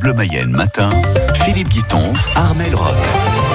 Bleu Mayenne matin, Philippe Guiton, Armel Rock.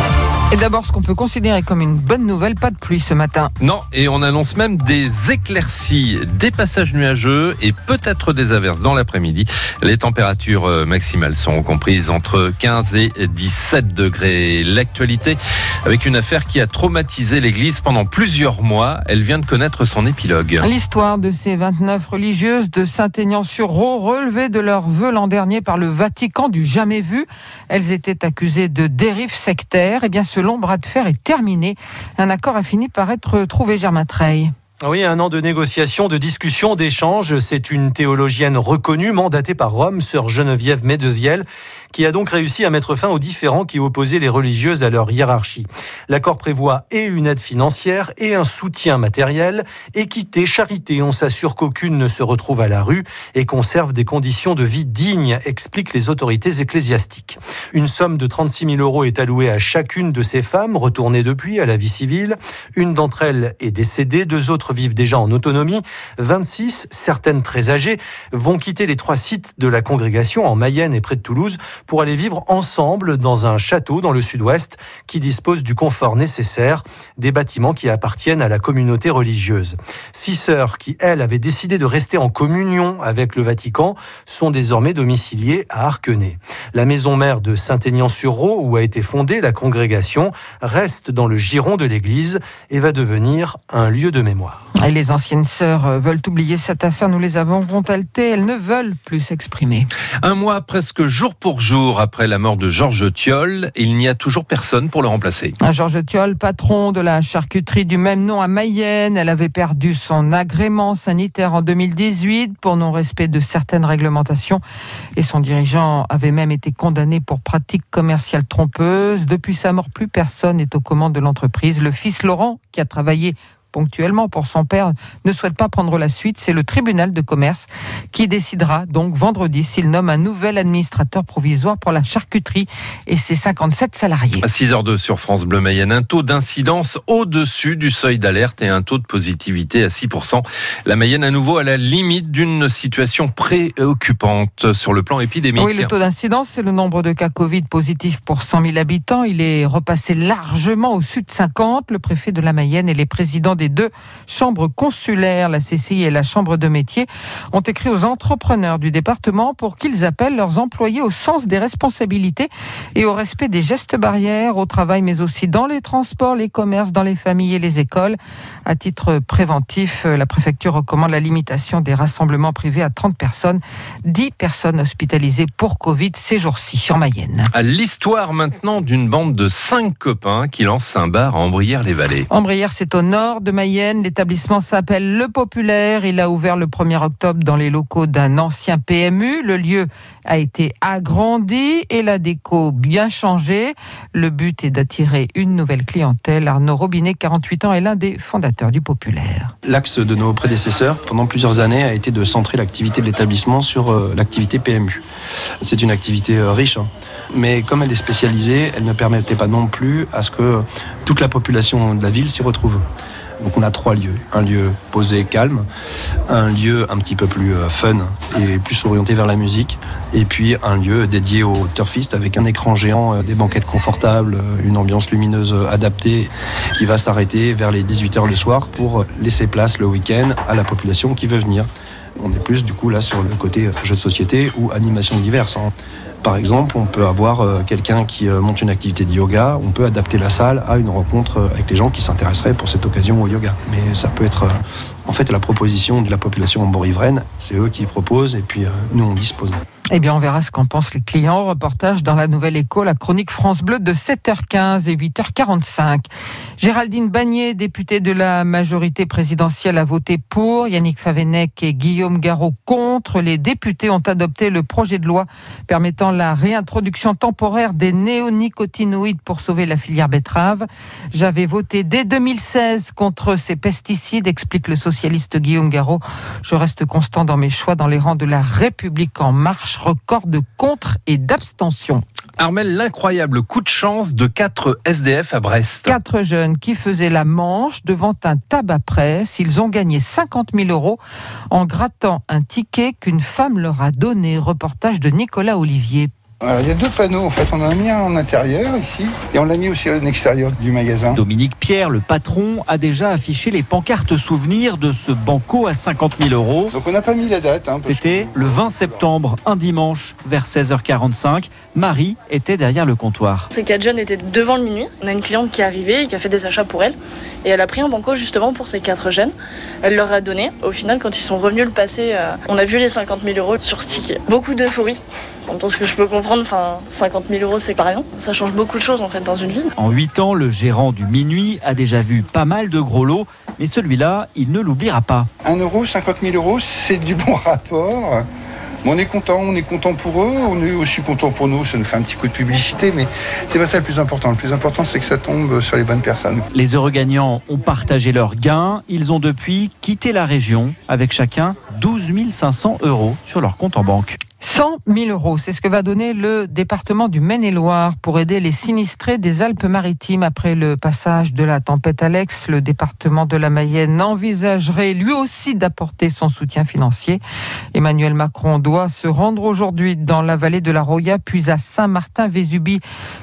Et d'abord, ce qu'on peut considérer comme une bonne nouvelle, pas de pluie ce matin. Non, et on annonce même des éclaircies, des passages nuageux et peut-être des averses dans l'après-midi. Les températures euh, maximales sont comprises entre 15 et 17 degrés. L'actualité avec une affaire qui a traumatisé l'Église pendant plusieurs mois. Elle vient de connaître son épilogue. L'histoire de ces 29 religieuses de Saint-Aignan-sur-Roe relevées de leur vœu l'an dernier par le Vatican du jamais vu. Elles étaient accusées de dérive sectaire. Et eh bien, ce long bras de fer est terminé. Un accord a fini par être trouvé, Germain Treille. Oui, un an de négociations, de discussions, d'échanges. C'est une théologienne reconnue, mandatée par Rome, sœur Geneviève Medevielle, qui a donc réussi à mettre fin aux différends qui opposaient les religieuses à leur hiérarchie. L'accord prévoit et une aide financière et un soutien matériel, équité, charité. On s'assure qu'aucune ne se retrouve à la rue et conserve des conditions de vie dignes, expliquent les autorités ecclésiastiques. Une somme de 36 000 euros est allouée à chacune de ces femmes, retournées depuis à la vie civile. Une d'entre elles est décédée, deux autres vivent déjà en autonomie. 26, certaines très âgées, vont quitter les trois sites de la congrégation en Mayenne et près de Toulouse pour aller vivre ensemble dans un château dans le sud-ouest qui dispose du confort nécessaire, des bâtiments qui appartiennent à la communauté religieuse. Six sœurs qui, elles, avaient décidé de rester en communion avec le Vatican sont désormais domiciliées à Arquenay. La maison mère de Saint-Aignan-sur-Roe, où a été fondée la congrégation, reste dans le giron de l'église et va devenir un lieu de mémoire. Et les anciennes sœurs veulent oublier cette affaire, nous les avons contactées, elles ne veulent plus s'exprimer. Un mois presque jour pour jour après la mort de Georges Thiol, il n'y a toujours personne pour le remplacer. Georges Thiol, patron de la charcuterie du même nom à Mayenne, elle avait perdu son agrément sanitaire en 2018 pour non-respect de certaines réglementations et son dirigeant avait même été condamné pour pratique commerciale trompeuse. Depuis sa mort, plus personne n'est aux commandes de l'entreprise. Le fils Laurent, qui a travaillé ponctuellement pour son père, ne souhaite pas prendre la suite. C'est le tribunal de commerce qui décidera donc vendredi s'il nomme un nouvel administrateur provisoire pour la charcuterie et ses 57 salariés. À 6h02 sur France Bleu Mayenne, un taux d'incidence au-dessus du seuil d'alerte et un taux de positivité à 6%. La Mayenne à nouveau à la limite d'une situation préoccupante sur le plan épidémique. Oui, le taux d'incidence, c'est le nombre de cas Covid positifs pour 100 000 habitants. Il est repassé largement au-dessus de 50. Le préfet de la Mayenne et les présidents des les deux chambres consulaires, la CCI et la Chambre de métier, ont écrit aux entrepreneurs du département pour qu'ils appellent leurs employés au sens des responsabilités et au respect des gestes barrières au travail, mais aussi dans les transports, les commerces, dans les familles et les écoles. À titre préventif, la préfecture recommande la limitation des rassemblements privés à 30 personnes, 10 personnes hospitalisées pour Covid ces jours-ci sur Mayenne. À l'histoire maintenant d'une bande de 5 copains qui lancent un bar à Ambrières-les-Vallées. Ambrières, c'est au nord de L'établissement s'appelle Le Populaire. Il a ouvert le 1er octobre dans les locaux d'un ancien PMU. Le lieu a été agrandi et la déco bien changée. Le but est d'attirer une nouvelle clientèle. Arnaud Robinet, 48 ans, est l'un des fondateurs du Populaire. L'axe de nos prédécesseurs pendant plusieurs années a été de centrer l'activité de l'établissement sur euh, l'activité PMU. C'est une activité euh, riche. Hein. mais comme elle est spécialisée, elle ne permettait pas non plus à ce que toute la population de la ville s'y retrouve. Donc on a trois lieux. Un lieu posé, calme, un lieu un petit peu plus euh, fun et plus orienté vers la musique, et puis un lieu dédié aux turfistes avec un écran géant, euh, des banquettes confortables, euh, une ambiance lumineuse adaptée qui va s'arrêter vers les 18h le soir pour laisser place le week-end à la population qui veut venir. On est plus du coup là sur le côté jeu de société ou animation diverse. Hein. Par exemple, on peut avoir euh, quelqu'un qui euh, monte une activité de yoga, on peut adapter la salle à une rencontre euh, avec les gens qui s'intéresseraient pour cette occasion au yoga. Mais ça peut être en fait la proposition de la population emborivraine, c'est eux qui proposent et puis nous on dispose. Eh bien, on verra ce qu'en pensent les clients. Reportage dans la Nouvelle Écho, la chronique France Bleu de 7h15 et 8h45. Géraldine Bagné, députée de la majorité présidentielle, a voté pour. Yannick Favenec et Guillaume Garot contre. Les députés ont adopté le projet de loi permettant la réintroduction temporaire des néonicotinoïdes pour sauver la filière betterave. J'avais voté dès 2016 contre ces pesticides, explique le socialiste Guillaume Garot. Je reste constant dans mes choix dans les rangs de la République en marche record de contre et d'abstention. Armel, l'incroyable coup de chance de quatre SDF à Brest. Quatre jeunes qui faisaient la manche devant un tabac presse. Ils ont gagné 50 000 euros en grattant un ticket qu'une femme leur a donné. Reportage de Nicolas Olivier. Alors, il y a deux panneaux en fait. On en a mis un en intérieur ici et on l'a mis aussi à l'extérieur du magasin. Dominique Pierre, le patron, a déjà affiché les pancartes souvenirs de ce banco à 50 000 euros. Donc on n'a pas mis la date. hein, C'était que- le 20 septembre, un dimanche, vers 16h45. Marie était derrière le comptoir. Ces quatre jeunes étaient devant le minuit. On a une cliente qui est arrivée et qui a fait des achats pour elle. Et elle a pris un banco justement pour ces quatre jeunes. Elle leur a donné. Au final, quand ils sont revenus le passer, euh, on a vu les 50 000 euros sur ce ticket. Beaucoup d'euphorie. En tout ce que je peux comprendre, enfin, 50 000 euros, c'est pas rien. Ça change beaucoup de choses en fait dans une vie. En 8 ans, le gérant du minuit a déjà vu pas mal de gros lots, mais celui-là, il ne l'oubliera pas. 1 euro, 50 000 euros, c'est du bon rapport. On est content, on est content pour eux, on est aussi content pour nous, ça nous fait un petit coup de publicité, mais c'est pas ça le plus important. Le plus important, c'est que ça tombe sur les bonnes personnes. Les heureux gagnants ont partagé leurs gains. Ils ont depuis quitté la région avec chacun 12 500 euros sur leur compte en banque. 100 000 euros, c'est ce que va donner le département du Maine-et-Loire pour aider les sinistrés des Alpes-Maritimes après le passage de la tempête Alex. Le département de la Mayenne envisagerait lui aussi d'apporter son soutien financier. Emmanuel Macron doit se rendre aujourd'hui dans la vallée de la Roya, puis à Saint-Martin-Vésubie,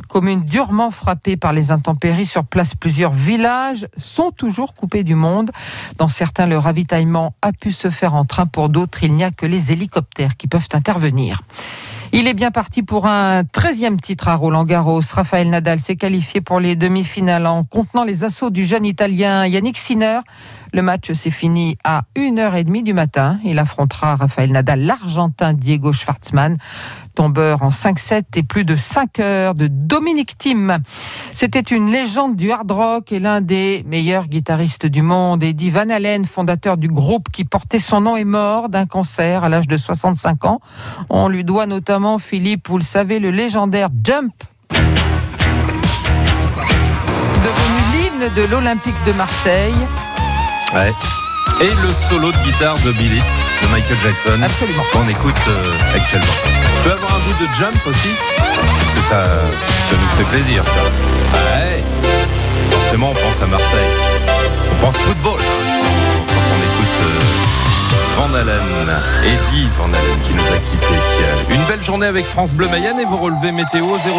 commune durement frappée par les intempéries. Sur place, plusieurs villages sont toujours coupés du monde. Dans certains, le ravitaillement a pu se faire en train. Pour d'autres, il n'y a que les hélicoptères qui peuvent intervenir. Il est bien parti pour un 13e titre à Roland Garros. Rafael Nadal s'est qualifié pour les demi-finales en contenant les assauts du jeune Italien Yannick Sinner. Le match s'est fini à 1h30 du matin. Il affrontera Rafael Nadal, l'Argentin Diego Schwartzmann, tombeur en 5-7 et plus de 5 heures de Dominique Thiem. C'était une légende du hard rock et l'un des meilleurs guitaristes du monde. Eddie Van Halen, fondateur du groupe qui portait son nom, est mort d'un cancer à l'âge de 65 ans. On lui doit notamment, Philippe, vous le savez, le légendaire Jump. Devenu l'hymne de l'Olympique de Marseille. Et le solo de guitare de Billy de Michael Jackson Absolument. qu'on écoute euh, actuellement. On peut avoir un bout de jump aussi Parce que ça, ça nous fait plaisir ça. Ouais. Forcément on pense à Marseille. On pense football hein, quand on écoute euh, Van Halen, Eddie Van Halen qui nous a quittés. Une belle journée avec France Bleu Mayenne et vos relevés météo 0